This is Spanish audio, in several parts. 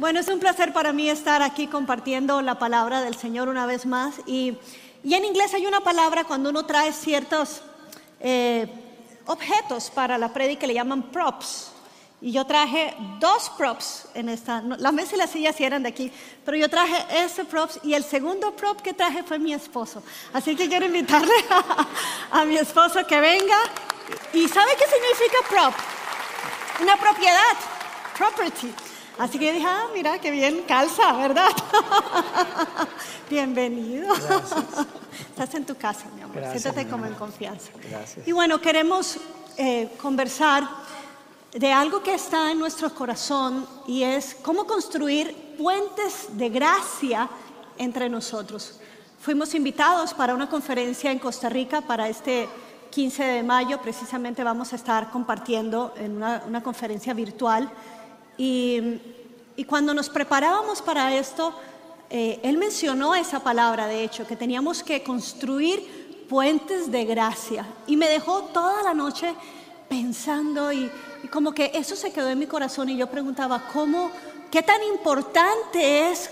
Bueno, es un placer para mí estar aquí compartiendo la palabra del Señor una vez más. Y, y en inglés hay una palabra cuando uno trae ciertos eh, objetos para la prédica que le llaman props. Y yo traje dos props en esta. La mesa y la silla sí eran de aquí, pero yo traje ese props y el segundo prop que traje fue mi esposo. Así que quiero invitarle a, a mi esposo que venga. ¿Y sabe qué significa prop? Una propiedad, property. Así que dije, ah, mira, qué bien calza, ¿verdad? Bienvenido. Estás en tu casa, mi amor. Siéntate como en confianza. Gracias. Y bueno, queremos eh, conversar de algo que está en nuestro corazón y es cómo construir puentes de gracia entre nosotros. Fuimos invitados para una conferencia en Costa Rica para este 15 de mayo. Precisamente vamos a estar compartiendo en una, una conferencia virtual. Y, cuando nos preparábamos para esto, eh, él mencionó esa palabra, de hecho, que teníamos que construir puentes de gracia. Y me dejó toda la noche pensando y, y como que eso se quedó en mi corazón y yo preguntaba, ¿cómo, qué tan importante es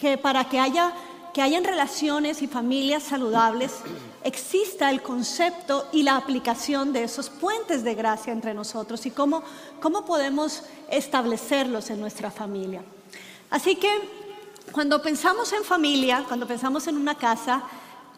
que para que haya que hayan relaciones y familias saludables, exista el concepto y la aplicación de esos puentes de gracia entre nosotros y cómo, cómo podemos establecerlos en nuestra familia. Así que cuando pensamos en familia, cuando pensamos en una casa,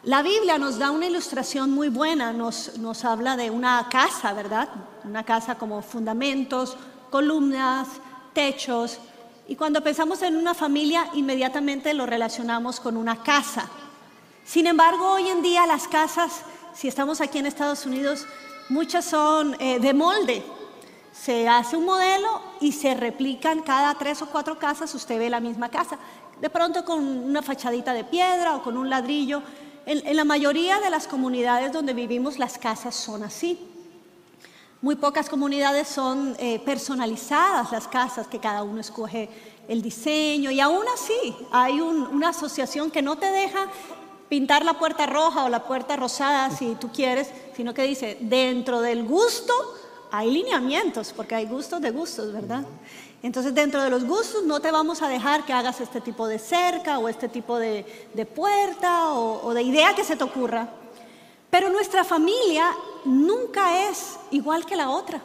la Biblia nos da una ilustración muy buena, nos, nos habla de una casa, ¿verdad? Una casa como fundamentos, columnas, techos, y cuando pensamos en una familia, inmediatamente lo relacionamos con una casa. Sin embargo, hoy en día las casas, si estamos aquí en Estados Unidos, muchas son eh, de molde. Se hace un modelo y se replican cada tres o cuatro casas, usted ve la misma casa. De pronto con una fachadita de piedra o con un ladrillo. En, la mayoría de las comunidades donde vivimos las casas son así. Muy pocas comunidades son eh, personalizadas las casas, que cada uno escoge el diseño y aún así hay un, una asociación que no te deja pintar la puerta roja o la puerta rosada si tú quieres, sino que dice, dentro del gusto hay lineamientos, porque hay gustos de gustos, ¿verdad? Entonces, dentro de los gustos no te vamos a dejar que hagas este tipo de cerca o este tipo de, de puerta o, o de idea que se te ocurra. Pero nuestra familia nunca es igual que la otra.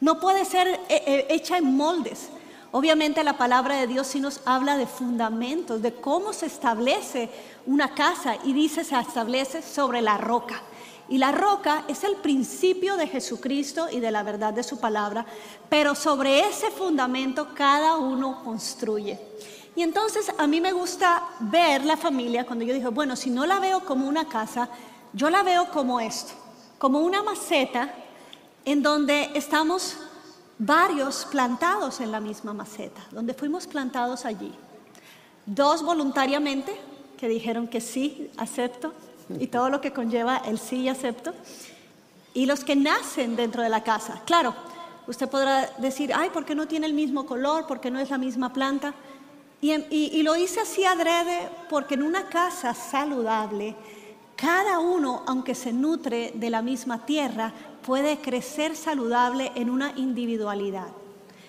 No puede ser eh, eh, hecha en moldes. Obviamente la palabra de Dios sí nos habla de fundamentos, de cómo se establece una casa y dice se establece sobre la roca. Y la roca es el principio de Jesucristo y de la verdad de su palabra, pero sobre ese fundamento cada uno construye. Y entonces a mí me gusta ver la familia cuando yo digo, bueno, si no la veo como una casa, yo la veo como esto, como una maceta en donde estamos varios plantados en la misma maceta, donde fuimos plantados allí. Dos voluntariamente, que dijeron que sí, acepto, y todo lo que conlleva el sí y acepto. Y los que nacen dentro de la casa. Claro, usted podrá decir, ay, ¿por qué no tiene el mismo color? ¿Por qué no es la misma planta? Y, y, y lo hice así adrede porque en una casa saludable, cada uno, aunque se nutre de la misma tierra, puede crecer saludable en una individualidad,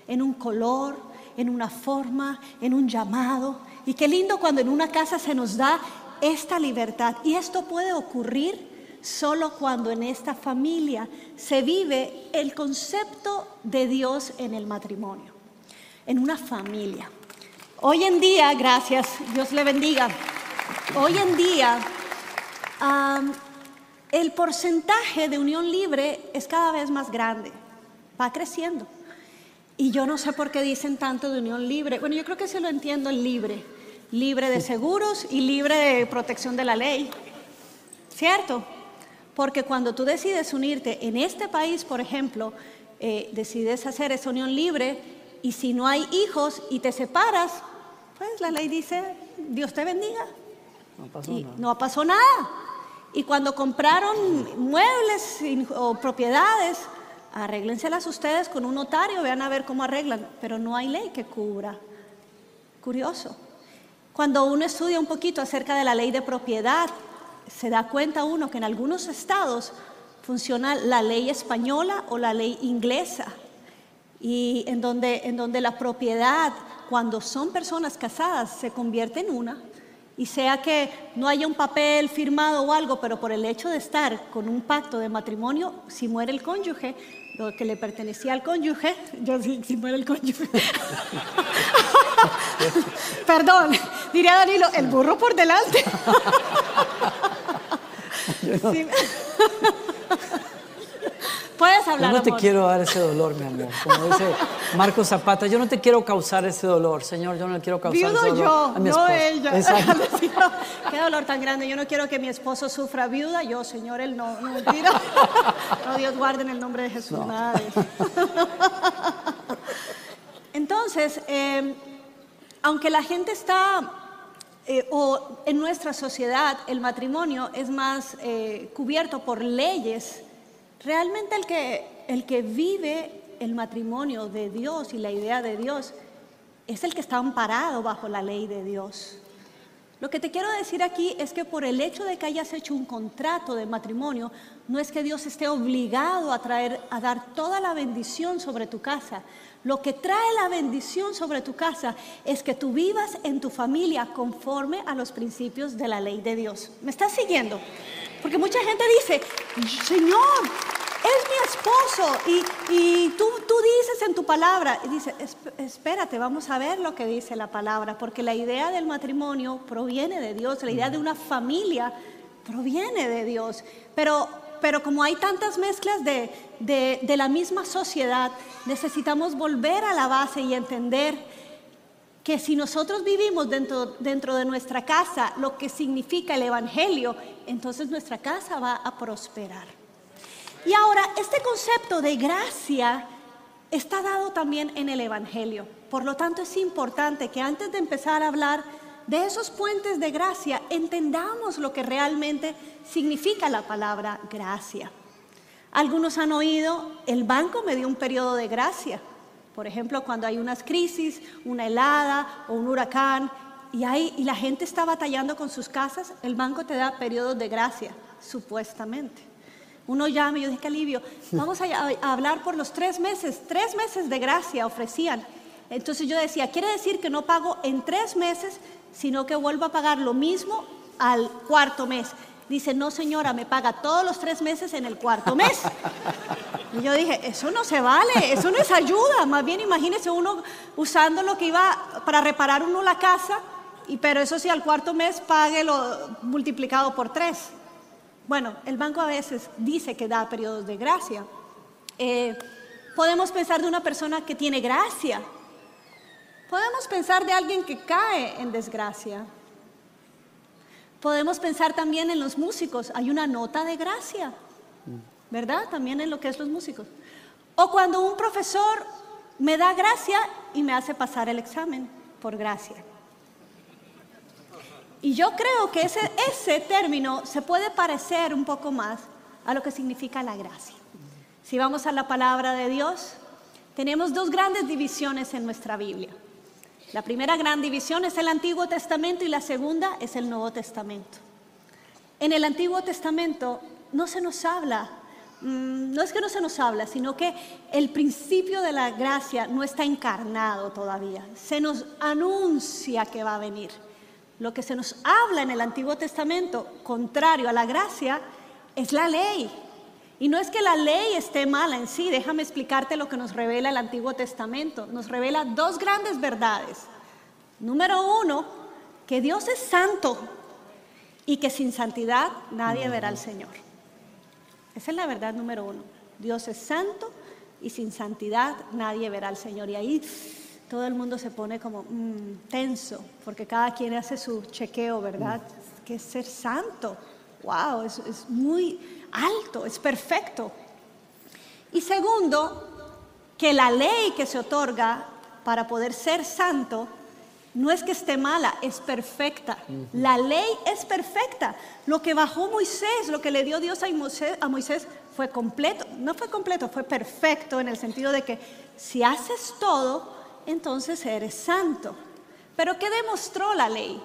en un color, en una forma, en un llamado. Y qué lindo cuando en una casa se nos da esta libertad. Y esto puede ocurrir solo cuando en esta familia se vive el concepto de Dios en el matrimonio, en una familia. Hoy en día, gracias, Dios le bendiga, hoy en día el porcentaje de unión libre es cada vez más grande, va creciendo. Y yo no sé por qué dicen tanto de unión libre. Bueno, yo creo que se lo entiendo en libre. Libre de seguros y libre de protección de la ley. ¿Cierto? Porque cuando tú decides unirte en este país, por ejemplo, eh, decides hacer esa unión libre y si no hay hijos y te separas, pues la ley dice, Dios te bendiga. No pasó Y nada. no pasó nada. Y cuando compraron muebles o propiedades, arréglenselas ustedes con un notario, vean a ver cómo arreglan, pero no hay ley que cubra. Curioso. Cuando uno estudia un poquito acerca de la ley de propiedad, se da cuenta uno que en algunos estados funciona la ley española o la ley inglesa. y en donde, en donde la propiedad, cuando son personas casadas, se convierte en una. Y sea que no haya un papel firmado o algo, pero por el hecho de estar con un pacto de matrimonio, si muere el cónyuge, lo que le pertenecía al cónyuge, yo sí, si muere el cónyuge. Perdón, diría Danilo, el burro por delante. Puedes hablar. Yo no te quiero dar ese dolor, mi amor. Como dice Marco Zapata, yo no te quiero causar ese dolor, Señor. Yo no le quiero causar ese dolor yo, a mi no esposo. ella. Exacto. Qué dolor tan grande. Yo no quiero que mi esposo sufra viuda. Yo, Señor, él no. No, mentira. no Dios guarde en el nombre de Jesús. No. Nada de eso. Entonces, eh, aunque la gente está, eh, o en nuestra sociedad el matrimonio es más eh, cubierto por leyes, realmente el que, el que vive el matrimonio de Dios y la idea de Dios es el que está amparado bajo la ley de Dios. Lo que te quiero decir aquí es que por el hecho de que hayas hecho un contrato de matrimonio, no es que Dios esté obligado a traer, a dar toda la bendición sobre tu casa. Lo que trae la bendición sobre tu casa es que tú vivas en tu familia conforme a los principios de la ley de Dios. ¿Me estás siguiendo? Porque mucha gente dice, Señor, es mi esposo y, y tú, tú dices en tu palabra, y dice, "Esp- espérate, vamos a ver lo que dice la palabra, porque la idea del matrimonio proviene de Dios, la idea de una familia proviene de Dios, pero, pero como hay tantas mezclas de, de, de la misma sociedad, necesitamos volver a la base y entender que si nosotros vivimos dentro, dentro de nuestra casa lo que significa el Evangelio, entonces nuestra casa va a prosperar. Y ahora, este concepto de gracia está dado también en el Evangelio. Por lo tanto, es importante que antes de empezar a hablar de esos puentes de gracia, entendamos lo que realmente significa la palabra gracia. Algunos han oído, el banco me dio un periodo de gracia. Por ejemplo, cuando hay unas crisis, una helada o un huracán y, hay, y la gente está batallando con sus casas, el banco te da periodos de gracia, supuestamente. Uno llama y yo dije, qué alivio, vamos a, a hablar por los tres meses, tres meses de gracia ofrecían. Entonces yo decía, quiere decir que no pago en tres meses, sino que vuelvo a pagar lo mismo al cuarto mes. Dice, no señora, me paga todos los tres meses en el cuarto mes. Y yo dije, eso no se vale, eso no es ayuda. Más bien imagínese uno usando lo que iba para reparar uno la casa, y, pero eso sí al cuarto mes pague lo multiplicado por tres. Bueno, el banco a veces dice que da periodos de gracia. Eh, podemos pensar de una persona que tiene gracia. Podemos pensar de alguien que cae en desgracia. Podemos pensar también en los músicos. Hay una nota de gracia, ¿verdad? También en lo que es los músicos. O cuando un profesor me da gracia y me hace pasar el examen por gracia. Y yo creo que ese, ese término se puede parecer un poco más a lo que significa la gracia. Si vamos a la palabra de Dios, tenemos dos grandes divisiones en nuestra Biblia. La primera gran división es el Antiguo Testamento y la segunda es el Nuevo Testamento. En el Antiguo Testamento no se nos habla, mm, no es que no se nos habla, sino que el principio de la gracia no está encarnado todavía. Se nos anuncia que va a venir. Lo que se nos habla en el Antiguo Testamento, contrario a la gracia, es la ley. Y no es que la ley esté mala en sí, déjame explicarte lo que nos revela el Antiguo Testamento. Nos revela dos grandes verdades. Número uno, que Dios es santo y que sin santidad nadie verá al Señor. Esa es la verdad número uno. Dios es santo y sin santidad nadie verá al Señor. Y ahí todo el mundo se pone como mm, tenso, porque cada quien hace su chequeo, ¿verdad? Que es ser santo. Wow, es, es muy alto, es perfecto. Y segundo, que la ley que se otorga para poder ser santo no es que esté mala, es perfecta. La ley es perfecta. Lo que bajó Moisés, lo que le dio Dios a Moisés, a Moisés fue completo. No fue completo, fue perfecto en el sentido de que si haces todo, entonces eres santo. Pero ¿qué demostró la ley?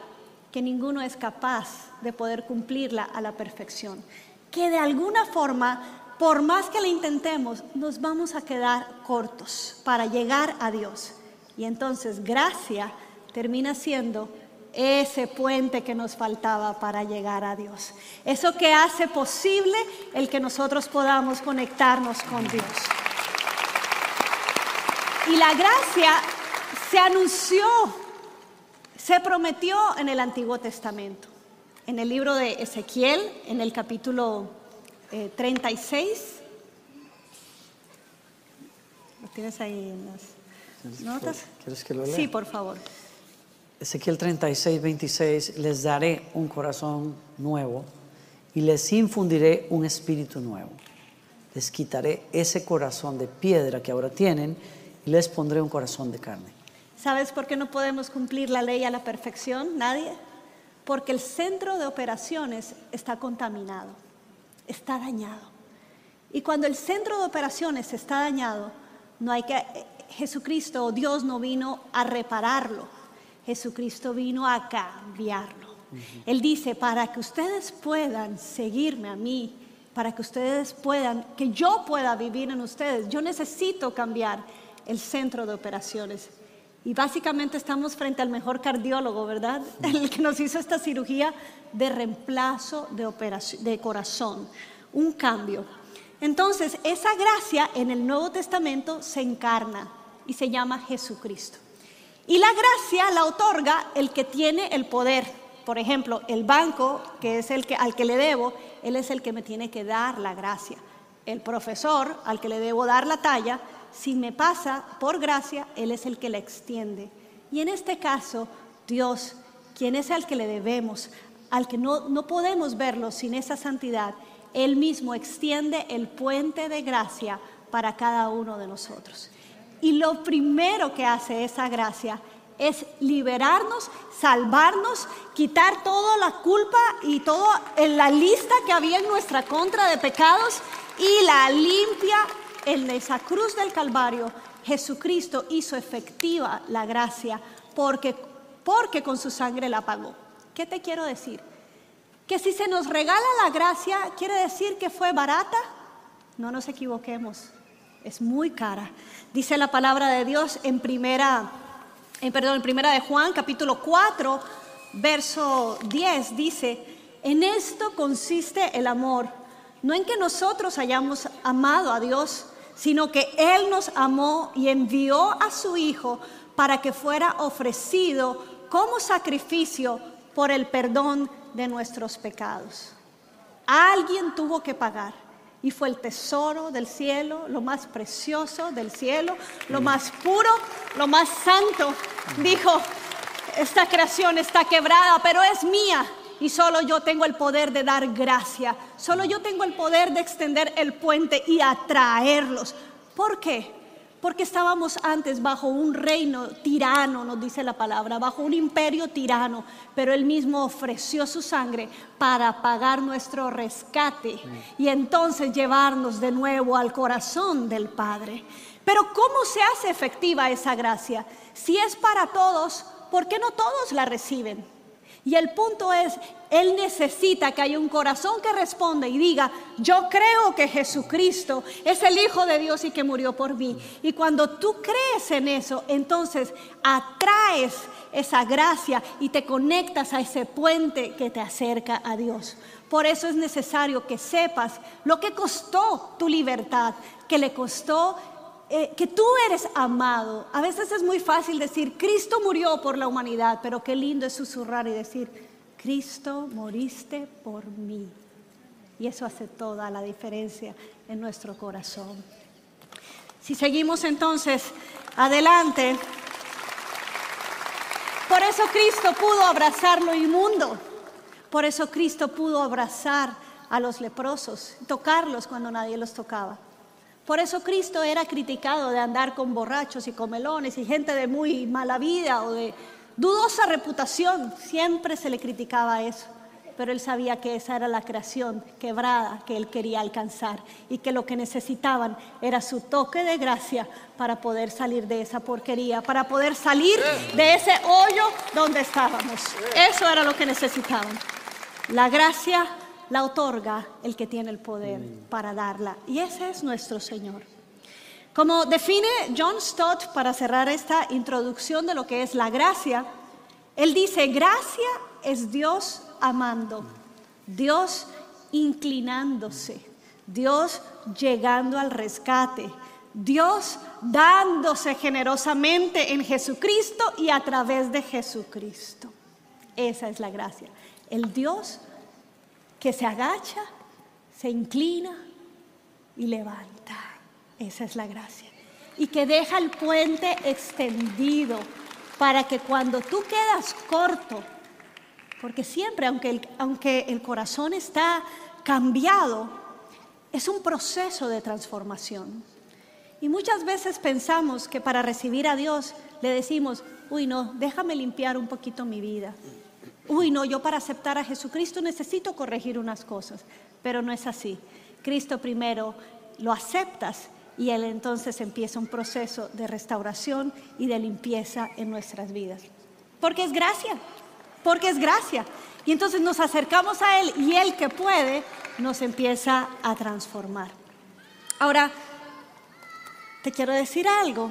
Que ninguno es capaz de poder cumplirla a la perfección. Que de alguna forma por más que lo intentemos, nos vamos a quedar cortos para llegar a Dios. Y entonces gracia termina siendo ese puente que nos faltaba para llegar a Dios. Eso que hace posible el que nosotros podamos conectarnos con Dios. Y la gracia se anunció, se prometió en el Antiguo Testamento. En el libro de Ezequiel, en el capítulo 36. Eh, ¿Lo tienes ahí en las notas? ¿Quieres que lo lea? Sí, por favor. Ezequiel 36, 26, les daré un corazón nuevo y les infundiré un espíritu nuevo. Les quitaré ese corazón de piedra que ahora tienen y les pondré un corazón de carne. ¿Sabes por qué no podemos cumplir la ley a la perfección? Nadie. Porque el centro de operaciones está contaminado, está dañado. Y cuando el centro de operaciones está dañado, no hay que Jesucristo o Dios no vino a repararlo Jesucristo vino a cambiarlo. Él dice, para que ustedes puedan seguirme a mí, para que ustedes puedan, que yo pueda vivir en ustedes, yo necesito cambiar el centro de operaciones. Y básicamente estamos frente al mejor cardiólogo, ¿verdad? El que nos hizo esta cirugía de reemplazo de, operación, de corazón, un cambio. Entonces, esa gracia en el Nuevo Testamento se encarna y se llama Jesucristo. Y la gracia la otorga el que tiene el poder. Por ejemplo, el banco, que es el que, al que le debo, él es el que me tiene que dar la gracia. El profesor, al que le debo dar la talla, si me pasa por gracia, él es el que la extiende. Y en este caso, Dios, quien es al que le debemos, al que no, no podemos verlo sin esa santidad, él mismo extiende el puente de gracia para cada uno de nosotros. Y lo primero que hace esa gracia es liberarnos, salvarnos, quitar toda la culpa y toda la lista que había en nuestra contra de pecados y la limpia en esa cruz del Calvario. Jesucristo hizo efectiva la gracia porque, porque con su sangre la pagó. ¿Qué te quiero decir? Que si se nos regala la gracia, quiere decir que fue barata. No nos equivoquemos es muy cara. Dice la palabra de Dios en primera, en, perdón, en primera de Juan, capítulo 4, verso 10, dice, en esto consiste el amor, no en que nosotros hayamos amado a Dios, sino que Él nos amó y envió a su Hijo para que fuera ofrecido como sacrificio por el perdón de nuestros pecados. Alguien tuvo que pagar y fue el tesoro del cielo, lo más precioso del cielo, lo más puro, lo más santo. Dijo, esta creación está quebrada, pero es mía. Y solo yo tengo el poder de dar gracia. Solo yo tengo el poder de extender el puente y atraerlos. ¿Por qué? Porque estábamos antes bajo un reino tirano, nos dice la palabra, bajo un imperio tirano, pero Él mismo ofreció su sangre para pagar nuestro rescate y entonces llevarnos de nuevo al corazón del Padre. Pero ¿cómo se hace efectiva esa gracia? Si es para todos, ¿por qué no todos la reciben? Y el punto es, Él necesita que haya un corazón que responda y diga, yo creo que Jesucristo es el Hijo de Dios y que murió por mí. Y cuando tú crees en eso, entonces atraes esa gracia y te conectas a ese puente que te acerca a Dios. Por eso es necesario que sepas lo que costó tu libertad, que le costó eh, que tú eres amado. A veces es muy fácil decir, Cristo murió por la humanidad, pero qué lindo es susurrar y decir, Cristo moriste por mí. Y eso hace toda la diferencia en nuestro corazón. Si seguimos entonces adelante, por eso Cristo pudo abrazar lo inmundo, por eso Cristo pudo abrazar a los leprosos, tocarlos cuando nadie los tocaba. Por eso Cristo era criticado de andar con borrachos y comelones y gente de muy mala vida o de dudosa reputación. Siempre se le criticaba eso. Pero él sabía que esa era la creación quebrada que él quería alcanzar y que lo que necesitaban era su toque de gracia para poder salir de esa porquería, para poder salir de ese hoyo donde estábamos. Eso era lo que necesitaban. La gracia la otorga el que tiene el poder para darla. Y ese es nuestro Señor. Como define John Stott para cerrar esta introducción de lo que es la gracia, él dice, gracia es Dios amando, Dios inclinándose, Dios llegando al rescate, Dios dándose generosamente en Jesucristo y a través de Jesucristo. Esa es la gracia. El Dios que se agacha, se inclina y levanta. Esa es la gracia. Y que deja el puente extendido para que cuando tú quedas corto, porque siempre, aunque el, aunque el corazón está cambiado, es un proceso de transformación. Y muchas veces pensamos que para recibir a Dios le decimos, uy, no, déjame limpiar un poquito mi vida. Uy, no, yo para aceptar a Jesucristo necesito corregir unas cosas, pero no es así. Cristo primero lo aceptas y Él entonces empieza un proceso de restauración y de limpieza en nuestras vidas. Porque es gracia, porque es gracia. Y entonces nos acercamos a Él y Él que puede nos empieza a transformar. Ahora, te quiero decir algo,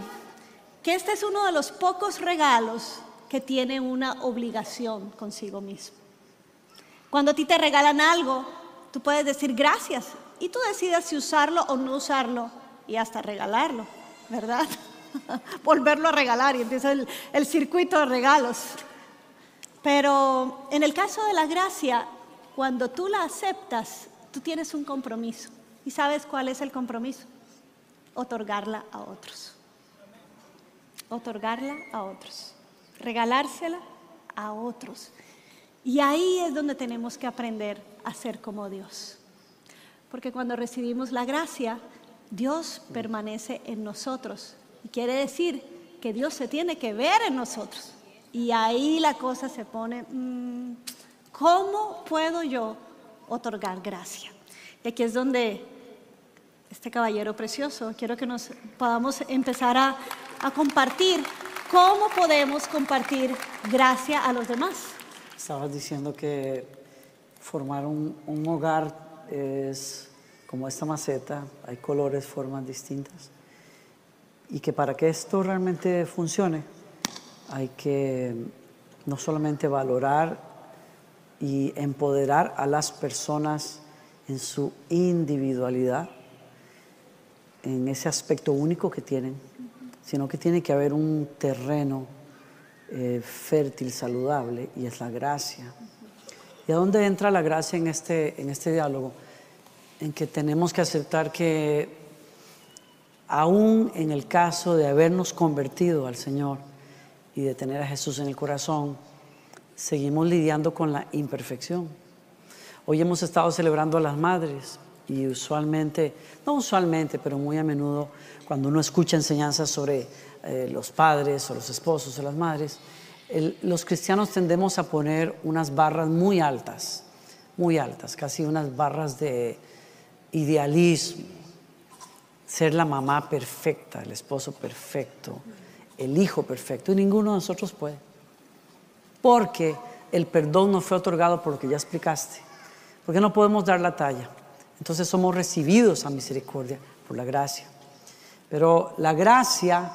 que este es uno de los pocos regalos que tiene una obligación consigo mismo. Cuando a ti te regalan algo, tú puedes decir gracias y tú decides si usarlo o no usarlo y hasta regalarlo, ¿verdad? Volverlo a regalar y empieza el, el circuito de regalos. Pero en el caso de la gracia, cuando tú la aceptas, tú tienes un compromiso. ¿Y sabes cuál es el compromiso? otorgarla a otros. Otorgarla a otros. Regalársela a otros. Y ahí es donde tenemos que aprender a ser como Dios. Porque cuando recibimos la gracia, Dios permanece en nosotros. Y quiere decir que Dios se tiene que ver en nosotros. Y ahí la cosa se pone, mm, ¿cómo puedo yo otorgar gracia? Y aquí es donde este caballero precioso. Quiero que nos podamos empezar a, compartir cómo podemos compartir gracia a los demás. Estabas diciendo que formar un, un hogar es como esta maceta, hay colores, formas distintas. Y que para que esto realmente funcione, hay que no solamente valorar y empoderar a las personas en su individualidad, en ese aspecto único que tienen, sino que tiene que haber un terreno eh, fértil, saludable, y es la gracia. ¿Y a dónde entra la gracia en este, en este diálogo? En que tenemos que aceptar que aún en el caso de habernos convertido al Señor y de tener a Jesús en el corazón, seguimos lidiando con la imperfección. Hoy hemos estado celebrando a las madres, y usualmente, no usualmente, pero muy a menudo, cuando uno escucha enseñanzas sobre eh, los padres o los esposos o las madres, los cristianos tendemos a poner unas barras muy altas, muy altas, casi unas barras de idealismo, ser la mamá perfecta, el esposo perfecto, el hijo perfecto, y ninguno de nosotros puede, porque el perdón no fue otorgado por lo que ya explicaste, porque no podemos dar la talla. Entonces somos recibidos a misericordia por la gracia. Pero la gracia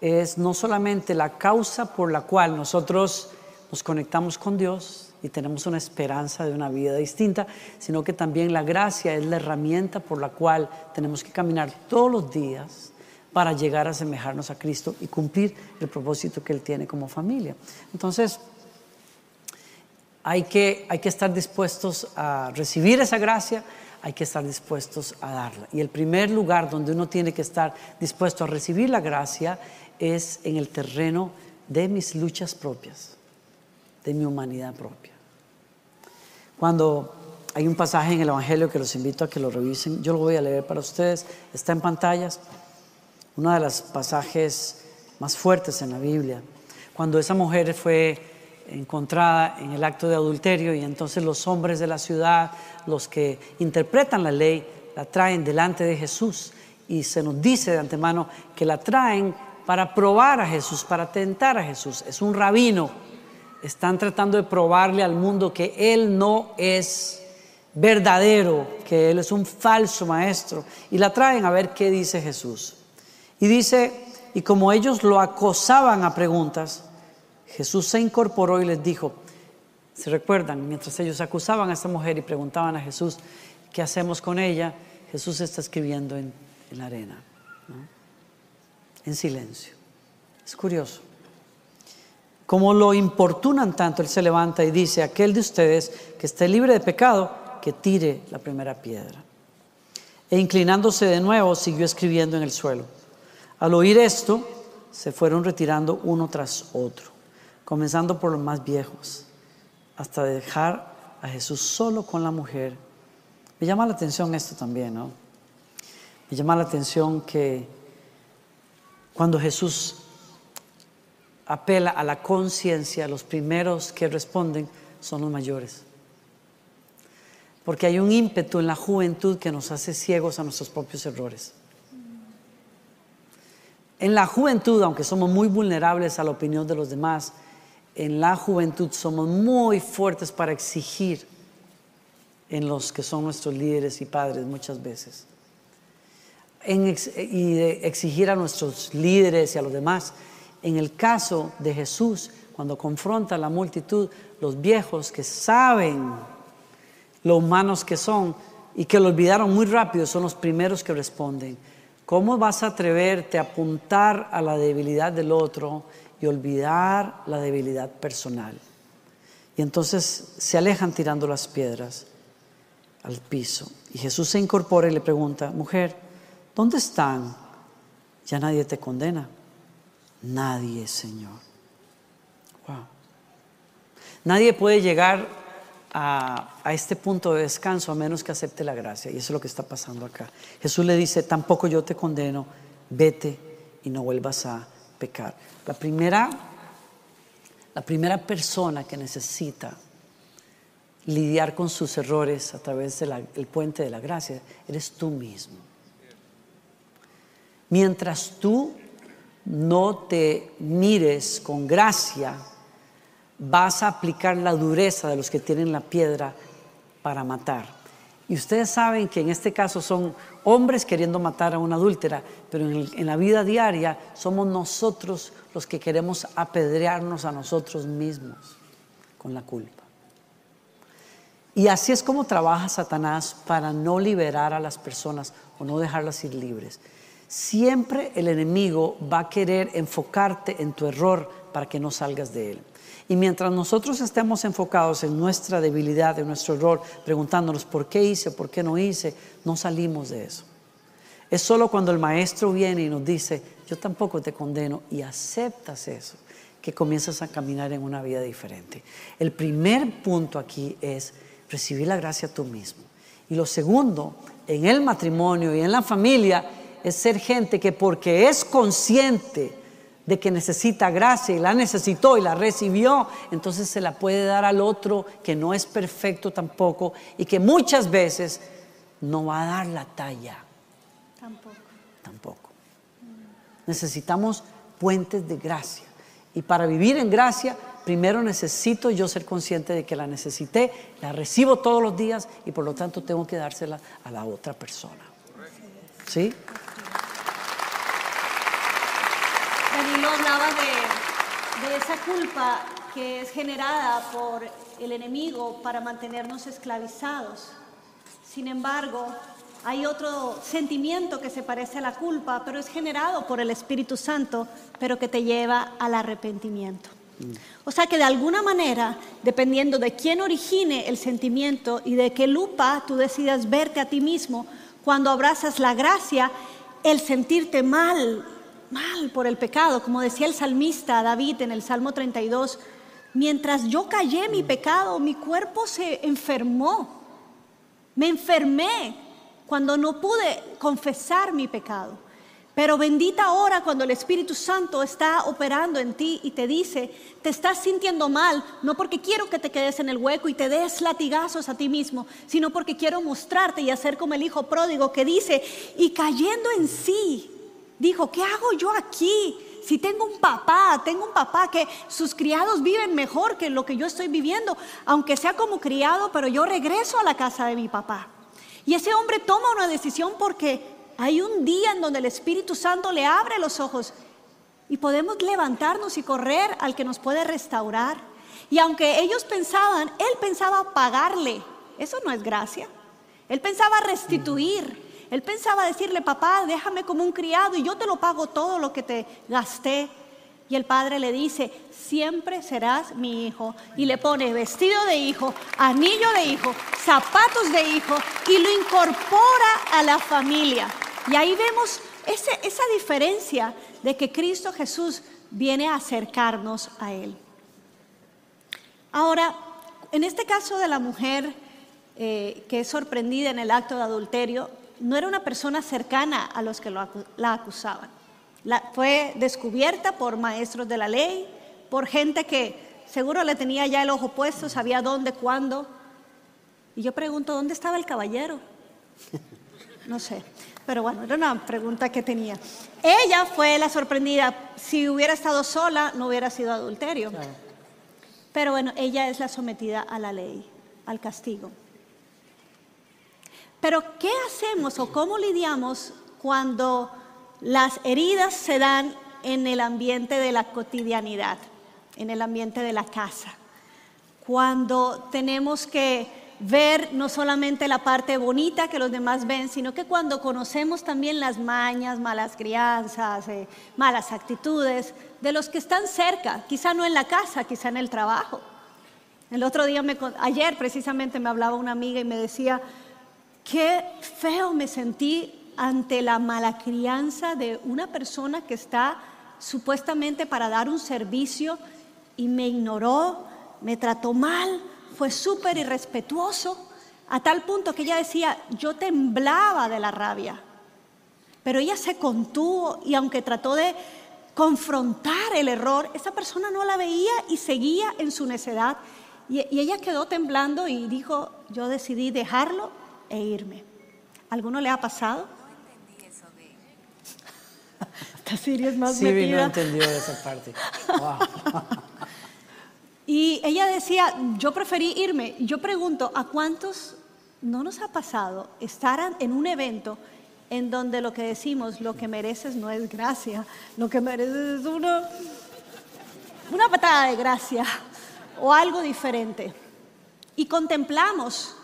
es no solamente la causa por la cual nosotros nos conectamos con Dios y tenemos una esperanza de una vida distinta, sino que también la gracia es la herramienta por la cual tenemos que caminar todos los días para llegar a asemejarnos a Cristo y cumplir el propósito que Él tiene como familia. Entonces, hay que, hay que estar dispuestos a recibir esa gracia, hay que estar dispuestos a darla. Y el primer lugar donde uno tiene que estar dispuesto a recibir la gracia es en el terreno de mis luchas propias, de mi humanidad propia. Cuando hay un pasaje en el Evangelio que los invito a que lo revisen, yo lo voy a leer para ustedes, está en pantallas, uno de los pasajes más fuertes en la Biblia, cuando esa mujer fue encontrada en el acto de adulterio y entonces los hombres de la ciudad, los que interpretan la ley, la traen delante de Jesús y se nos dice de antemano que la traen para probar a Jesús, para tentar a Jesús. Es un rabino. Están tratando de probarle al mundo que Él no es verdadero, que Él es un falso maestro, y la traen a ver qué dice Jesús. Y dice, y como ellos lo acosaban a preguntas, Jesús se incorporó y les dijo, ¿se recuerdan? Mientras ellos acusaban a esta mujer y preguntaban a Jesús, ¿qué hacemos con ella? Jesús está escribiendo en, la arena, en silencio. Es curioso. Como lo importunan tanto, Él se levanta y dice, aquel de ustedes que esté libre de pecado, que tire la primera piedra. E inclinándose de nuevo, siguió escribiendo en el suelo. Al oír esto, se fueron retirando uno tras otro, comenzando por los más viejos, hasta dejar a Jesús solo con la mujer. Me llama la atención esto también, ¿no? Me llama la atención que cuando Jesús apela a la conciencia, los primeros que responden son los mayores. Porque hay un ímpetu en la juventud que nos hace ciegos a nuestros propios errores. En la juventud, aunque somos muy vulnerables a la opinión de los demás, en la juventud somos muy fuertes para exigir en los que son nuestros líderes y padres muchas veces. y exigir a nuestros líderes y a los demás. En el caso de Jesús, cuando confronta a la multitud, los viejos que saben lo humanos que son y que lo olvidaron muy rápido son los primeros que responden. ¿Cómo vas a atreverte a apuntar a la debilidad del otro y olvidar la debilidad personal? Y entonces se alejan tirando las piedras al piso. Y Jesús se incorpora y le pregunta, mujer, ¿dónde están? Ya nadie te condena. Nadie, Señor. Wow. Nadie puede llegar a, este punto de descanso a menos que acepte la gracia. Y eso es lo que está pasando acá. Jesús le dice, tampoco yo te condeno, vete y no vuelvas a pecar. La primera, la primera persona que necesita lidiar con sus errores a través del puente de la gracia eres tú mismo. Mientras tú no te mires con gracia, vas a aplicar la dureza de los que tienen la piedra para matar. Y ustedes saben que en este caso son hombres queriendo matar a una adúltera, pero en, la vida diaria somos nosotros los que queremos apedrearnos a nosotros mismos con la culpa. Y así es como trabaja Satanás para no liberar a las personas o no dejarlas ir libres. Siempre el enemigo va a querer enfocarte en tu error para que no salgas de él. Y mientras nosotros estemos enfocados en nuestra debilidad, en nuestro error, preguntándonos por qué hice, por qué no hice, no salimos de eso. Es solo cuando el maestro viene y nos dice, yo tampoco te condeno y aceptas eso, que comienzas a caminar en una vida diferente. El primer punto aquí es recibir la gracia tú mismo. Y lo segundo, en el matrimonio y en la familia, es ser gente que porque es consciente de que necesita gracia y la necesitó y la recibió, entonces se la puede dar al otro que no es perfecto tampoco y que muchas veces no va a dar la talla. Tampoco. Tampoco. Necesitamos puentes de gracia. Y para vivir en gracia, primero necesito yo ser consciente de que la necesité, la recibo todos los días y por lo tanto tengo que dársela a la otra persona. ¿Sí? Hablaba de, de esa culpa que es generada por el enemigo para mantenernos esclavizados. Sin embargo, hay otro sentimiento que se parece a la culpa, pero es generado por el Espíritu Santo, pero que te lleva al arrepentimiento. O sea que de alguna manera, dependiendo de quién origine el sentimiento y de qué lupa tú decidas verte a ti mismo, cuando abrazas la gracia, el sentirte mal mal por el pecado, como decía el salmista David en el Salmo 32, mientras yo callé mi pecado, mi cuerpo se enfermó, me enfermé cuando no pude confesar mi pecado. Pero bendita ahora cuando el Espíritu Santo está operando en ti y te dice, te estás sintiendo mal, no porque quiero que te quedes en el hueco y te des latigazos a ti mismo, sino porque quiero mostrarte y hacer como el Hijo pródigo que dice, y cayendo en sí, dijo, ¿qué hago yo aquí? si tengo un papá, tengo un papá que sus criados viven mejor que lo que yo estoy viviendo, aunque sea como criado, pero yo regreso a la casa de mi papá. Y ese hombre toma una decisión porque hay un día en donde el Espíritu Santo le abre los ojos y podemos levantarnos y correr al que nos puede restaurar. Y aunque ellos pensaban, él pensaba pagarle, eso no es gracia. Él pensaba restituir. Él pensaba decirle, papá, déjame como un criado y yo te lo pago todo lo que te gasté. Y el padre le dice, siempre serás mi hijo. Y le pone vestido de hijo, anillo de hijo, zapatos de hijo y lo incorpora a la familia. Y ahí vemos esa diferencia de que Cristo Jesús viene a acercarnos a Él. Ahora, en este caso de la mujer eh, que es sorprendida en el acto de adulterio, no era una persona cercana a los que la acusaban. fue descubierta por maestros de la ley, por gente que seguro le tenía ya el ojo puesto, sabía dónde, cuándo. Y yo pregunto, ¿dónde estaba el caballero? No sé, pero bueno, era una pregunta que tenía. Ella fue la sorprendida. Si hubiera estado sola, no hubiera sido adulterio. Pero bueno, ella es la sometida a la ley, al castigo. Pero ¿qué hacemos o cómo lidiamos cuando las heridas se dan en el ambiente de la cotidianidad, en el ambiente de la casa? Cuando tenemos que ver no solamente la parte bonita que los demás ven, sino que cuando conocemos también las mañas, malas crianzas, eh, malas actitudes de los que están cerca, quizá no en la casa, quizá en el trabajo. El otro día, ayer precisamente me hablaba una amiga y me decía, Qué feo me sentí ante la mala crianza de una persona que está supuestamente para dar un servicio y me ignoró, me trató mal, fue súper irrespetuoso, a tal punto que ella decía, yo temblaba de la rabia. Pero ella se contuvo y aunque trató de confrontar el error, esa persona no la veía y seguía en su necedad. Y, y ella quedó temblando y dijo, yo decidí dejarlo e irme. ¿Alguno le ha pasado? No entendí eso de... Esta es más sí, metida. no entendió esa parte. y ella decía, yo preferí irme. Yo pregunto, ¿a cuántos no nos ha pasado estar en un evento en donde lo que decimos, lo que mereces no es gracia, lo que mereces es una, una patada de gracia o algo diferente? Y contemplamos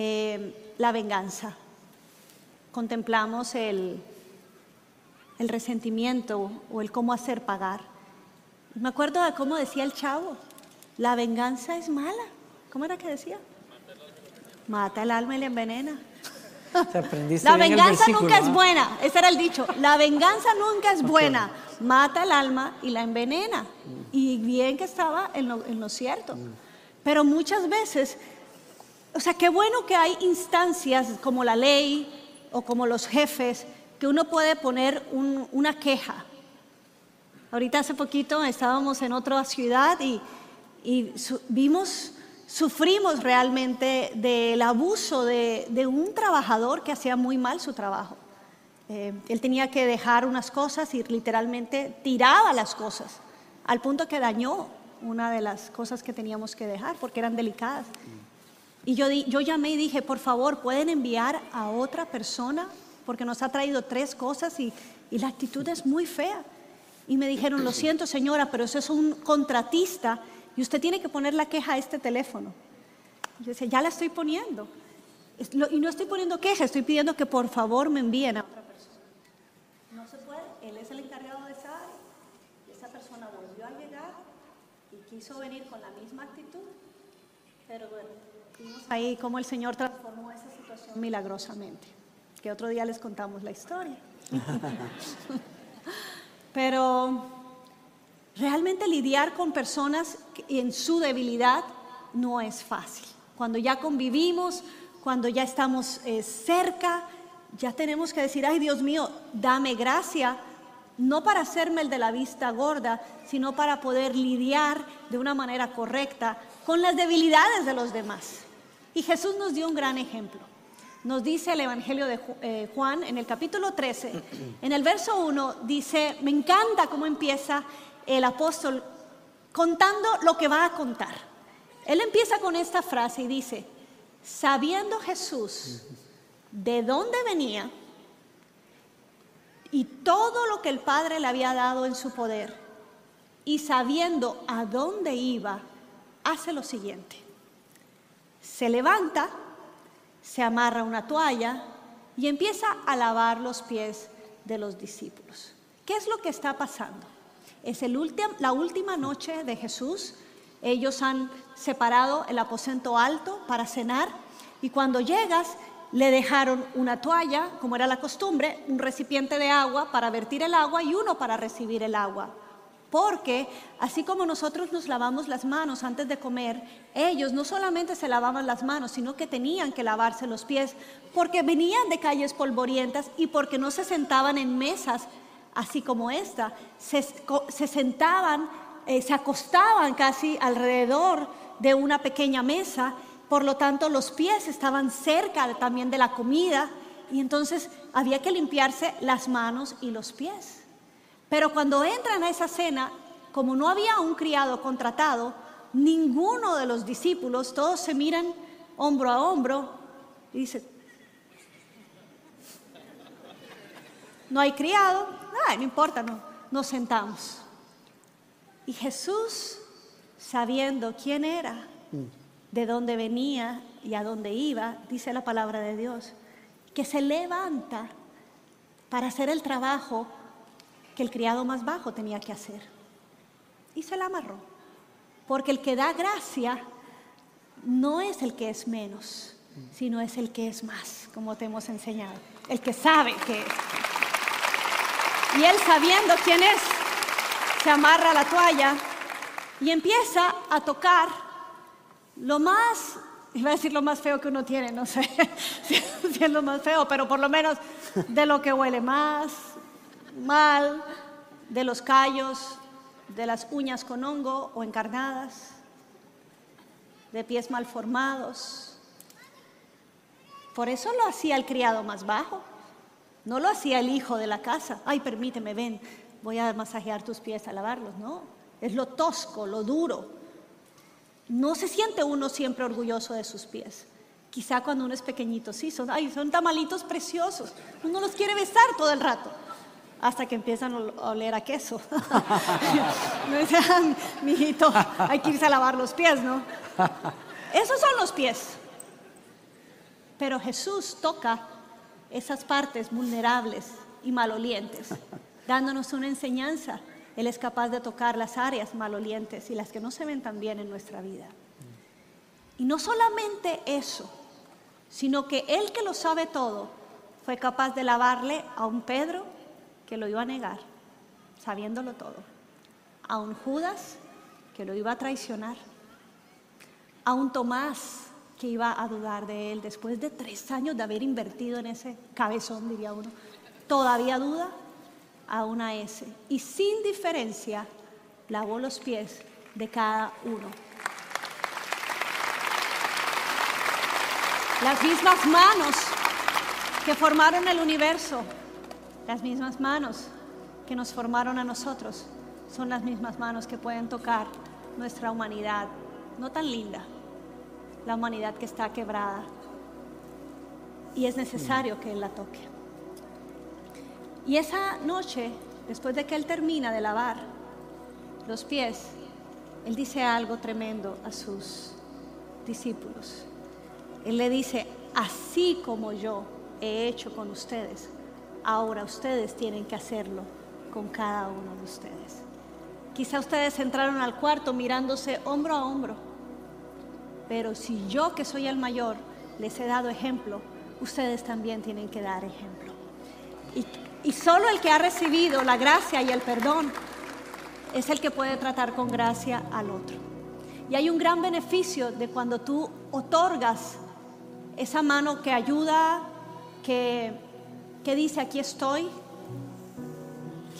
eh, la venganza, contemplamos el, el resentimiento o el cómo hacer pagar. Me acuerdo de cómo decía el chavo, la venganza es mala. ¿Cómo era que decía? Mata el alma y la envenena. la venganza nunca es buena, ese era el dicho. La venganza nunca es buena, mata el alma y la envenena. Y bien que estaba en lo, en lo cierto. Mm. Pero muchas veces o sea, qué bueno que hay instancias como la ley o como los jefes que uno puede poner una queja. Ahorita hace poquito estábamos en otra ciudad y, vimos, sufrimos realmente del abuso de, un trabajador que hacía muy mal su trabajo. Eh, él tenía que dejar unas cosas y literalmente tiraba las cosas, al punto que dañó una de las cosas que teníamos que dejar porque eran delicadas. Y yo, yo llamé y dije, por favor, ¿pueden enviar a otra persona? Porque nos ha traído tres cosas y, y la actitud es muy fea. Y me dijeron, lo siento señora, pero eso es un contratista y usted tiene que poner la queja a este teléfono. Yo decía, ya la estoy poniendo. Y no estoy poniendo queja, estoy pidiendo que por favor me envíen a otra persona. No se puede, él es el encargado de esa área. Esa persona volvió a llegar y quiso venir con la misma actitud, pero bueno, ahí cómo el Señor transformó esa situación milagrosamente, que otro día les contamos la historia. Pero realmente lidiar con personas en su debilidad no es fácil. Cuando ya convivimos, cuando ya estamos eh, cerca, ya tenemos que decir, ay Dios mío, dame gracia, no para hacerme el de la vista gorda, sino para poder lidiar de una manera correcta con las debilidades de los demás. Y Jesús nos dio un gran ejemplo. Nos dice el Evangelio de eh, Juan en el capítulo 13, en el verso 1 dice, me encanta cómo empieza el apóstol contando lo que va a contar. Él empieza con esta frase y dice, sabiendo Jesús de dónde venía y todo lo que el Padre le había dado en su poder, y sabiendo a dónde iba, hace lo siguiente. Se levanta, se amarra una toalla y empieza a lavar los pies de los discípulos. ¿Qué es lo que está pasando? Es el ultim- la última noche de Jesús. Ellos han separado el aposento alto para cenar y cuando llegas le dejaron una toalla, como era la costumbre, un recipiente de agua para vertir el agua y uno para recibir el agua. Porque así como nosotros nos lavamos las manos antes de comer, ellos no solamente se lavaban las manos, sino que tenían que lavarse los pies, porque venían de calles polvorientas y porque no se sentaban en mesas así como esta, se, sentaban, eh, se acostaban casi alrededor de una pequeña mesa, por lo tanto los pies estaban cerca también de la comida y entonces había que limpiarse las manos y los pies. Pero cuando entran a esa cena, como no había un criado contratado, ninguno de los discípulos, todos se miran hombro a hombro y dicen, no hay criado, no importa, no, nos sentamos. Y Jesús, sabiendo quién era, de dónde venía y a dónde iba, dice la palabra de Dios, que se levanta para hacer el trabajo que el criado más bajo tenía que hacer. Y se la amarró. Porque el que da gracia no es el que es menos, sino es el que es más, como te hemos enseñado. El que sabe que es. Y él sabiendo quién es, se amarra la toalla y empieza a tocar lo más, iba a decir lo más feo que uno tiene, no sé si es lo más feo, pero por lo menos de lo que huele más mal, de los callos, de las uñas con hongo o encarnadas, de pies mal formados. Por eso lo hacía el criado más bajo, no lo hacía el hijo de la casa. Ay, permíteme, ven, voy a masajear tus pies a lavarlos. No, es lo tosco, lo duro. No se siente uno siempre orgulloso de sus pies. Quizá cuando uno es pequeñito, sí, son, ay, son tamalitos preciosos. Uno los quiere besar todo el rato, hasta que empiezan a ol- a oler a queso. Dicen, mijito, hay que irse a lavar los pies, ¿no? Esos son los pies. Pero Jesús toca esas partes vulnerables y malolientes, dándonos una enseñanza. Él es capaz de tocar las áreas malolientes y las que no se ven tan bien en nuestra vida. Y no solamente eso, sino que Él que lo sabe todo fue capaz de lavarle a un Pedro que lo iba a negar, sabiéndolo todo, a un Judas que lo iba a traicionar, a un Tomás que iba a dudar de él después de tres años de haber invertido en ese cabezón, diría uno. Todavía duda, a una ese. Y sin diferencia lavó los pies de cada uno. Las mismas manos que formaron el universo, las mismas manos que nos formaron a nosotros, son las mismas manos que pueden tocar nuestra humanidad, no tan linda, la humanidad que está quebrada. Y es necesario que Él la toque. Y esa noche, después de que Él termina de lavar los pies, Él dice algo tremendo a sus discípulos. Él le dice, así como yo he hecho con ustedes, ahora ustedes tienen que hacerlo con cada uno de ustedes. Quizá ustedes entraron al cuarto mirándose hombro a hombro, pero si yo que soy el mayor les he dado ejemplo, ustedes también tienen que dar ejemplo. Y, solo el que ha recibido la gracia y el perdón es el que puede tratar con gracia al otro. Y hay un gran beneficio de cuando tú otorgas esa mano que ayuda, que, que dice aquí estoy,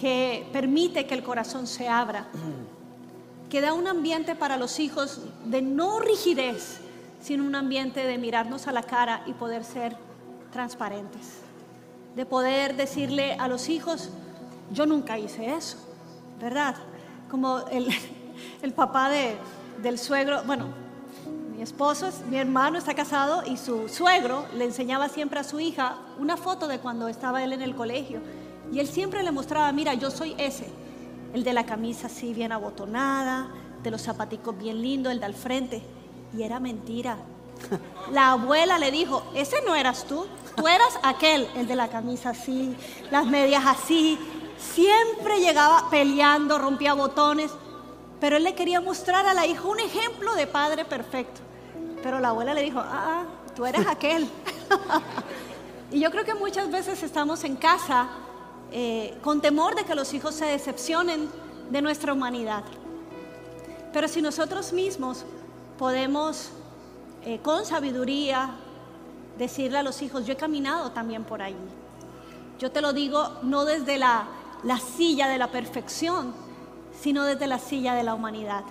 que permite que el corazón se abra, que da un ambiente para los hijos de no rigidez, sino un ambiente de mirarnos a la cara y poder ser transparentes, de poder decirle a los hijos, yo nunca hice eso, ¿verdad? Como el, papá de, del suegro, bueno, mi esposo, mi hermano está casado y su suegro le enseñaba siempre a su hija una foto de cuando estaba él en el colegio. Y él siempre le mostraba, mira, yo soy ese, el de la camisa así bien abotonada, de los zapaticos bien lindos, el de al frente. Y era mentira. La abuela le dijo, ese no eras tú, tú eras aquel, el de la camisa así, las medias así. Siempre llegaba peleando, rompía botones, pero él le quería mostrar a la hija un ejemplo de padre perfecto. Pero la abuela le dijo, ah, tú eres aquel. y yo creo que muchas veces estamos en casa eh, con temor de que los hijos se decepcionen de nuestra humanidad. Pero si nosotros mismos podemos eh, con sabiduría decirle a los hijos, yo he caminado también por allí. Yo te lo digo no desde la, la silla de la perfección, sino desde la silla de la humanidad.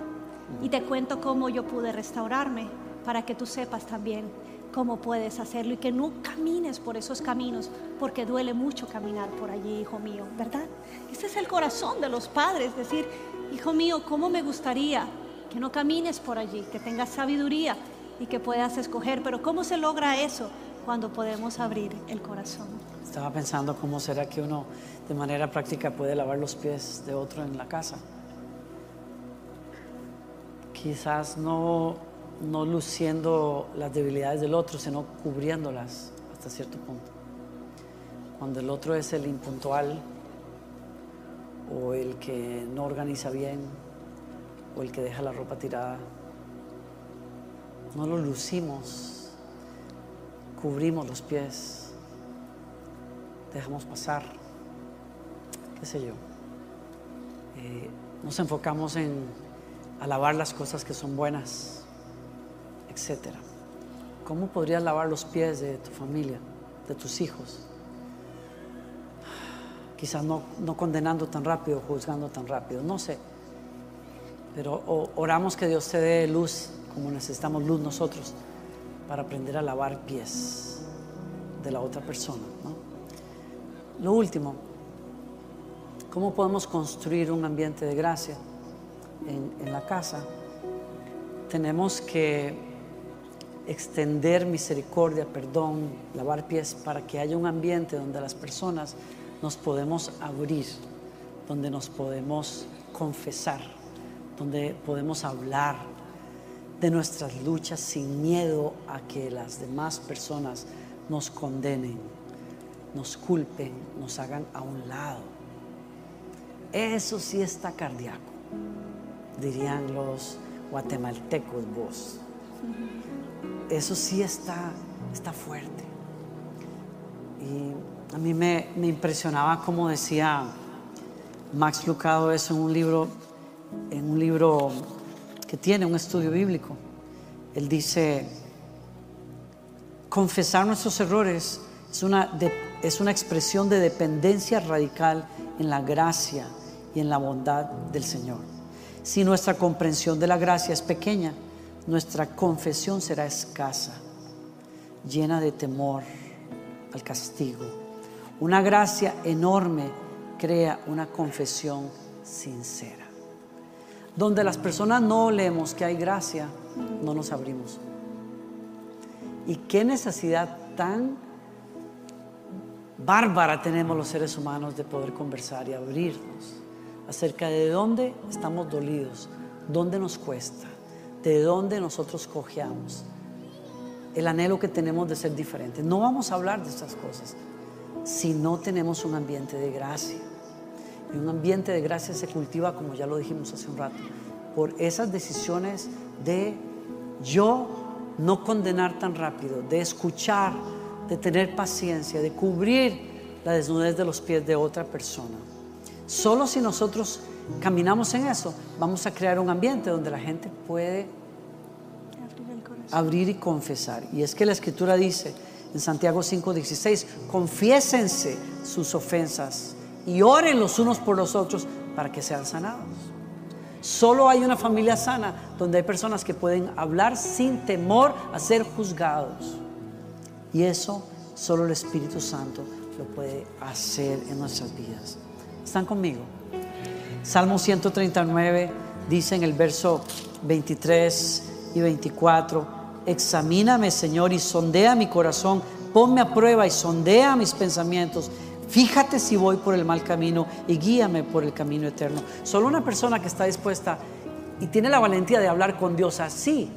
Y te cuento cómo yo pude restaurarme para que tú sepas también cómo puedes hacerlo y que no camines por esos caminos, porque duele mucho caminar por allí, hijo mío, ¿verdad? Ese es el corazón de los padres, decir, hijo mío, ¿cómo me gustaría que no camines por allí, que tengas sabiduría y que puedas escoger? Pero ¿cómo se logra eso cuando podemos abrir el corazón? Estaba pensando cómo será que uno de manera práctica puede lavar los pies de otro en la casa. Quizás no no luciendo las debilidades del otro, sino cubriéndolas hasta cierto punto. Cuando el otro es el impuntual o el que no organiza bien o el que deja la ropa tirada, no lo lucimos, cubrimos los pies, dejamos pasar, qué sé yo. Eh, nos enfocamos en alabar las cosas que son buenas etcétera. ¿Cómo podrías lavar los pies de tu familia, de tus hijos? Quizás no, no condenando tan rápido, juzgando tan rápido, no sé. Pero oramos que Dios te dé luz, como necesitamos luz nosotros, para aprender a lavar pies de la otra persona. Lo último, ¿cómo podemos construir un ambiente de gracia en, en la casa? Tenemos que extender misericordia, perdón, lavar pies, para que haya un ambiente donde las personas nos podemos abrir, donde nos podemos confesar, donde podemos hablar de nuestras luchas sin miedo a que las demás personas nos condenen, nos culpen, nos hagan a un lado. Eso sí está cardíaco, dirían los guatemaltecos vos eso sí está, está fuerte. Y a mí me, impresionaba como decía Max Lucado eso en un libro, en un libro que tiene un estudio bíblico. Él dice, confesar nuestros errores es una, es una expresión de dependencia radical en la gracia y en la bondad del Señor. Si nuestra comprensión de la gracia es pequeña, nuestra confesión será escasa, llena de temor al castigo. Una gracia enorme crea una confesión sincera. Donde las personas no leemos que hay gracia, no nos abrimos. ¿Y qué necesidad tan bárbara tenemos los seres humanos de poder conversar y abrirnos acerca de dónde estamos dolidos, dónde nos cuesta, de dónde nosotros cojeamos, el anhelo que tenemos de ser diferentes. No vamos a hablar de estas cosas si no tenemos un ambiente de gracia. Y un ambiente de gracia se cultiva, como ya lo dijimos hace un rato, por esas decisiones de yo no condenar tan rápido, de escuchar, de tener paciencia, de cubrir la desnudez de los pies de otra persona. Solo si nosotros caminamos en eso, vamos a crear un ambiente donde la gente puede abrir y confesar. Y es que la escritura dice en Santiago 5:16, confiésense sus ofensas y oren los unos por los otros para que sean sanados. Solo hay una familia sana donde hay personas que pueden hablar sin temor a ser juzgados. Y eso Solo el Espíritu Santo lo puede hacer en nuestras vidas. ¿Están conmigo? Salmo 139 dice en el verso 23 y 24, examíname Señor y sondea mi corazón, ponme a prueba y sondea mis pensamientos. Fíjate si voy por el mal camino y guíame por el camino eterno. Solo una persona que está dispuesta y tiene la valentía de hablar con Dios así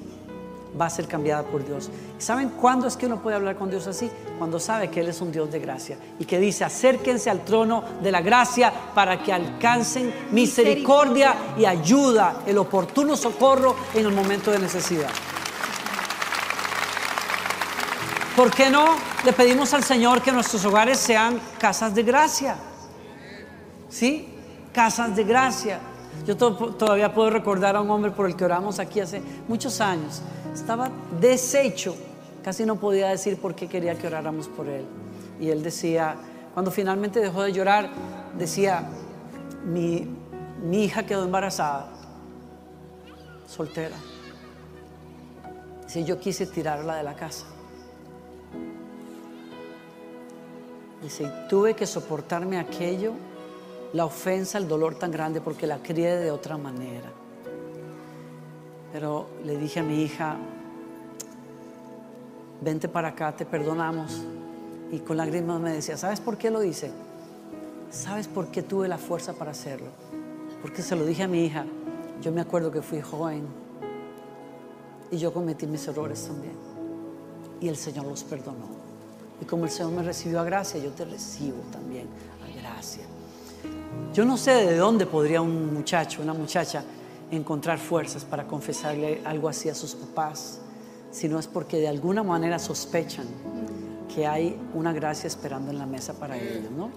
va a ser cambiada por Dios. ¿Saben cuándo es que uno puede hablar con Dios así? Cuando sabe que Él es un Dios de gracia y que dice, acérquense al trono de la gracia para que alcancen misericordia y ayuda, el oportuno socorro en el momento de necesidad. ¿Por qué no le pedimos al Señor que nuestros hogares sean casas de gracia? ¿Sí? Casas de gracia. Yo todavía puedo recordar a un hombre por el que oramos aquí hace muchos años estaba deshecho, casi no podía decir por qué quería que oráramos por él. Y él decía, cuando finalmente dejó de llorar, decía, mi, mi hija quedó embarazada, soltera. Si yo quise tirarla de la casa. Dice, tuve que soportarme aquello, la ofensa, el dolor tan grande, porque la crié de otra manera. Pero le dije a mi hija, vente para acá, te perdonamos. Y con lágrimas me decía, ¿sabes por qué lo hice? ¿Sabes por qué tuve la fuerza para hacerlo? Porque se lo dije a mi hija. Yo me acuerdo que fui joven y yo cometí mis errores también. Y el Señor los perdonó. Y como el Señor me recibió a gracia, yo te recibo también a gracia. Yo no sé de dónde podría un muchacho, una muchacha, encontrar fuerzas para confesarle algo así a sus papás, sino es porque de alguna manera sospechan que hay una gracia esperando en la mesa para ellos, ¿no?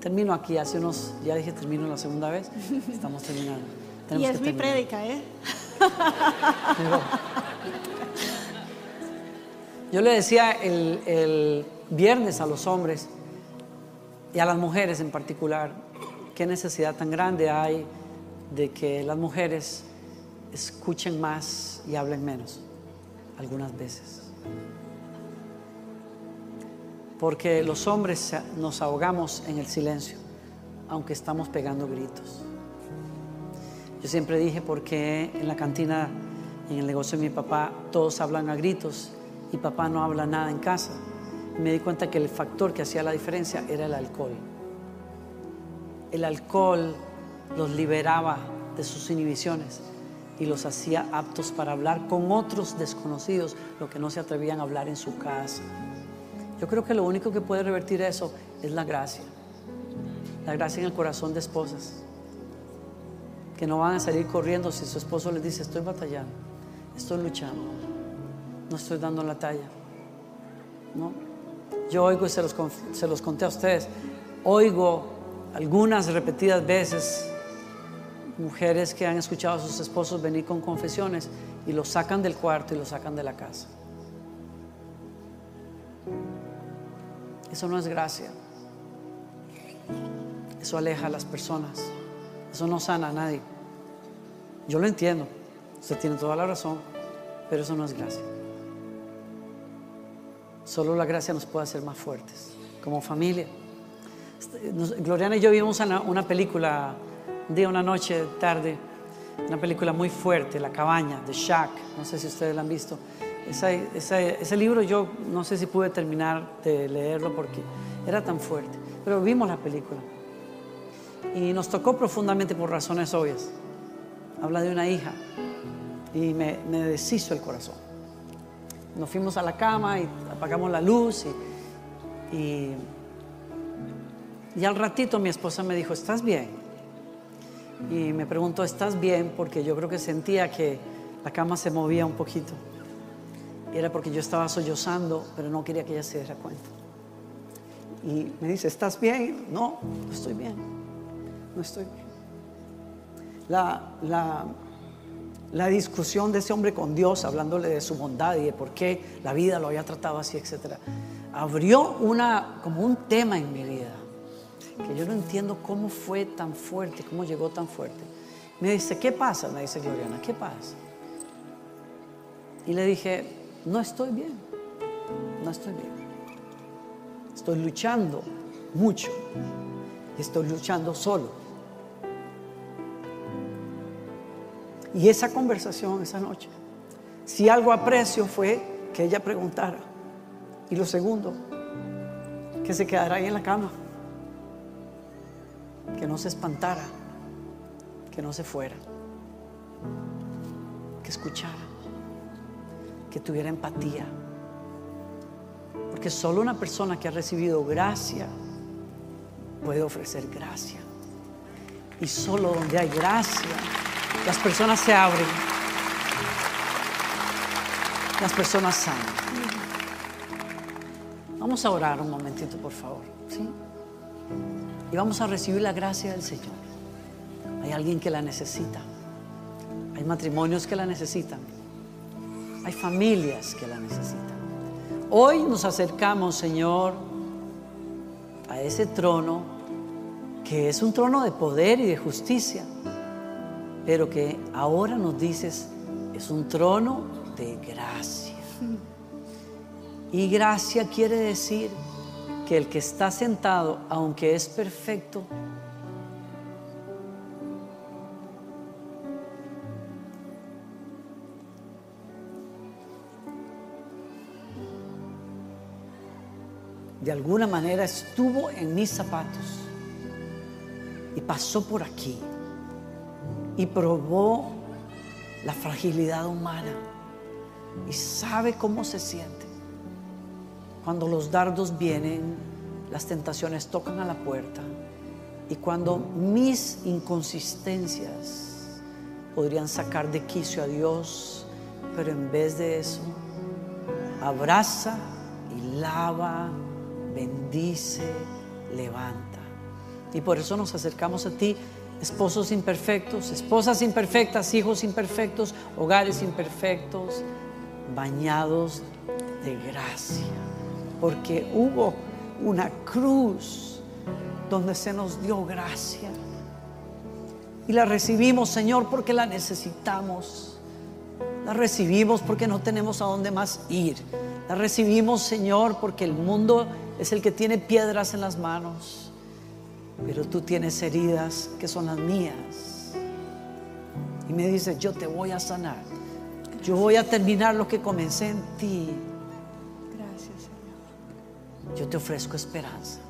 Termino aquí, hace unos, ya dije termino la segunda vez, estamos terminando. y es mi prédica, ¿eh? yo le decía el, el viernes a los hombres y a las mujeres en particular, qué necesidad tan grande hay de que las mujeres escuchen más y hablen menos, algunas veces. Porque los hombres nos ahogamos en el silencio, aunque estamos pegando gritos. Yo siempre dije, porque en la cantina, en el negocio de mi papá, todos hablan a gritos y papá no habla nada en casa. me di cuenta que el factor que hacía la diferencia era el alcohol. El alcohol los liberaba de sus inhibiciones y los hacía aptos para hablar con otros desconocidos, lo que no se atrevían a hablar en su casa. Yo creo que lo único que puede revertir eso es la gracia. La gracia en el corazón de esposas. Que no van a salir corriendo si su esposo les dice, estoy batallando, estoy luchando, no estoy dando la talla. ¿No? Yo oigo y se los, se los conté a ustedes, oigo algunas repetidas veces mujeres que han escuchado a sus esposos venir con confesiones y los sacan del cuarto y los sacan de la casa. Eso no es gracia. Eso aleja a las personas. Eso no sana a nadie. Yo lo entiendo. Usted tiene toda la razón. Pero eso no es gracia. Solo la gracia nos puede hacer más fuertes. Como familia. Gloriana y yo vimos una película día, una noche, tarde, una película muy fuerte, La cabaña, de Shack, no sé si ustedes la han visto. ese libro yo no sé si pude terminar de leerlo porque era tan fuerte, pero vimos la película y nos tocó profundamente por razones obvias. Habla de una hija y me, deshizo el corazón. Nos fuimos a la cama y apagamos la luz y, y, y al ratito mi esposa me dijo, ¿estás bien? Y me preguntó, ¿estás bien? Porque yo creo que sentía que la cama se movía un poquito. Y era porque yo estaba sollozando, pero no quería que ella se diera cuenta. Y me dice, ¿estás bien? No, no estoy bien. No estoy bien. La, la, la discusión de ese hombre con Dios, hablándole de su bondad y de por qué la vida lo había tratado así, etc., abrió una, como un tema en mi vida que yo no entiendo cómo fue tan fuerte, cómo llegó tan fuerte. Me dice, ¿qué pasa? Me dice Gloriana, ¿qué pasa? Y le dije, no estoy bien, no estoy bien. Estoy luchando mucho. Estoy luchando solo. Y esa conversación esa noche, si algo aprecio fue que ella preguntara. Y lo segundo, que se quedara ahí en la cama. Que no se espantara. Que no se fuera. Que escuchara. Que tuviera empatía. Porque solo una persona que ha recibido gracia puede ofrecer gracia. Y solo donde hay gracia, las personas se abren. Las personas sanan. Vamos a orar un momentito, por favor. ¿sí? Y vamos a recibir la gracia del Señor. Hay alguien que la necesita. Hay matrimonios que la necesitan. Hay familias que la necesitan. Hoy nos acercamos, Señor, a ese trono que es un trono de poder y de justicia, pero que ahora nos dices es un trono de gracia. Y gracia quiere decir que el que está sentado, aunque es perfecto, de alguna manera estuvo en mis zapatos y pasó por aquí y probó la fragilidad humana y sabe cómo se siente. Cuando los dardos vienen, las tentaciones tocan a la puerta y cuando mis inconsistencias podrían sacar de quicio a Dios, pero en vez de eso, abraza y lava, bendice, levanta. Y por eso nos acercamos a ti, esposos imperfectos, esposas imperfectas, hijos imperfectos, hogares imperfectos, bañados de gracia. Porque hubo una cruz donde se nos dio gracia. Y la recibimos, Señor, porque la necesitamos. La recibimos porque no tenemos a dónde más ir. La recibimos, Señor, porque el mundo es el que tiene piedras en las manos pero tú tienes heridas que son las mías. Y me dice, yo te voy a sanar. Yo voy a terminar lo que comencé en ti. Yo te ofrezco esperanza.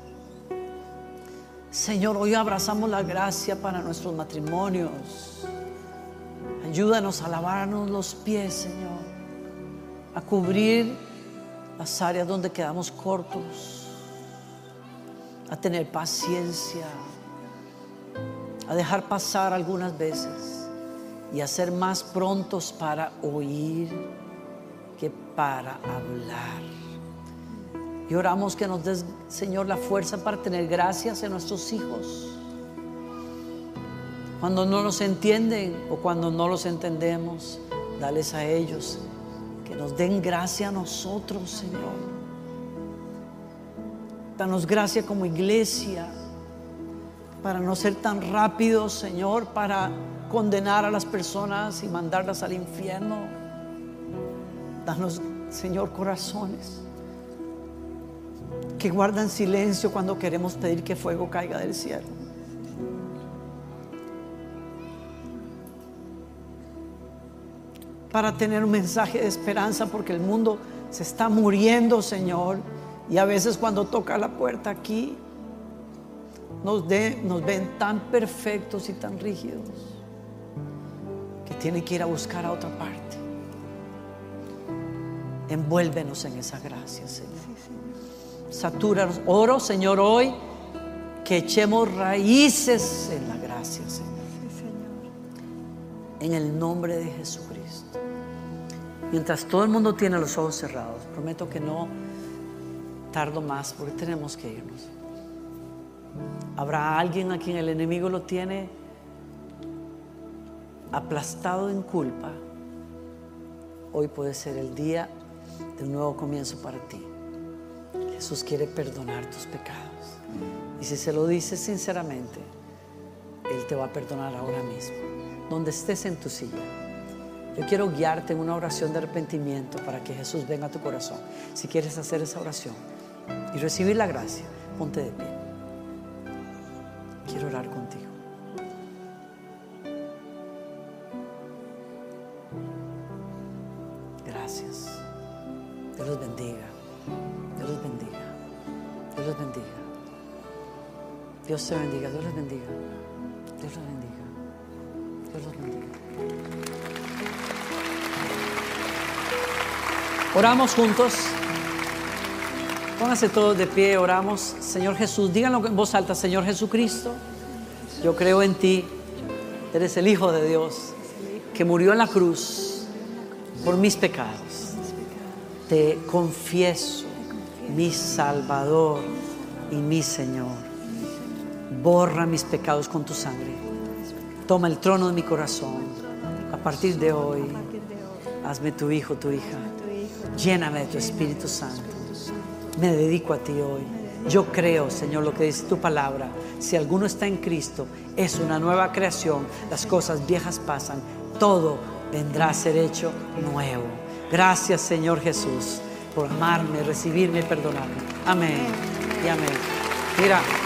Señor, hoy abrazamos la gracia para nuestros matrimonios. Ayúdanos a lavarnos los pies, Señor. A cubrir las áreas donde quedamos cortos a tener paciencia, a dejar pasar algunas veces y a ser más prontos para oír que para hablar. Y oramos que nos des, Señor, la fuerza para tener gracias en nuestros hijos. Cuando no nos entienden o cuando no los entendemos, dales a ellos que nos den gracia a nosotros, Señor Danos gracia como iglesia para no ser tan rápidos, Señor, para condenar a las personas y mandarlas al infierno. Danos, Señor, corazones que guardan silencio cuando queremos pedir que fuego caiga del cielo. Para tener un mensaje de esperanza porque el mundo se está muriendo, Señor y a veces cuando toca la puerta aquí, nos, nos ven tan perfectos y tan rígidos que tienen que ir a buscar a otra parte. Envuélvenos en esa gracia, Señor. Satúranos. Oro, Señor, hoy que echemos raíces en la gracia, Señor. En el nombre de Jesucristo. Mientras todo el mundo tiene los ojos cerrados, prometo que no tardo más porque tenemos que irnos. Habrá alguien a quien el enemigo lo tiene aplastado en culpa. Hoy puede ser el día de un nuevo comienzo para ti. Jesús quiere perdonar tus pecados. Y si se lo dices sinceramente, Él te va a perdonar ahora mismo, donde estés en tu silla. Yo quiero guiarte en una oración de arrepentimiento para que Jesús venga a tu corazón. Si quieres hacer esa oración, y recibir la gracia, ponte de pie. Quiero orar contigo. Gracias. Dios los bendiga. Dios te bendiga. Dios les bendiga. Dios los bendiga. Dios los bendiga. Oramos juntos. Pónganse todos de pie, oramos. Señor Jesús, díganlo en voz alta, Señor Jesucristo, yo creo en ti. Eres el Hijo de Dios que murió en la cruz por mis pecados. Te confieso, mi Salvador y mi Señor. Borra mis pecados con tu sangre. Toma el trono de mi corazón. A partir de hoy, hazme tu hijo, tu hija. Lléname de tu Espíritu Santo. Me dedico a ti hoy. Yo creo, Señor, lo que dice tu palabra. Si alguno está en Cristo, es una nueva creación. Las cosas viejas pasan. Todo vendrá a ser hecho nuevo. Gracias, Señor Jesús, por amarme, recibirme y perdonarme. Amén y amén. Mira.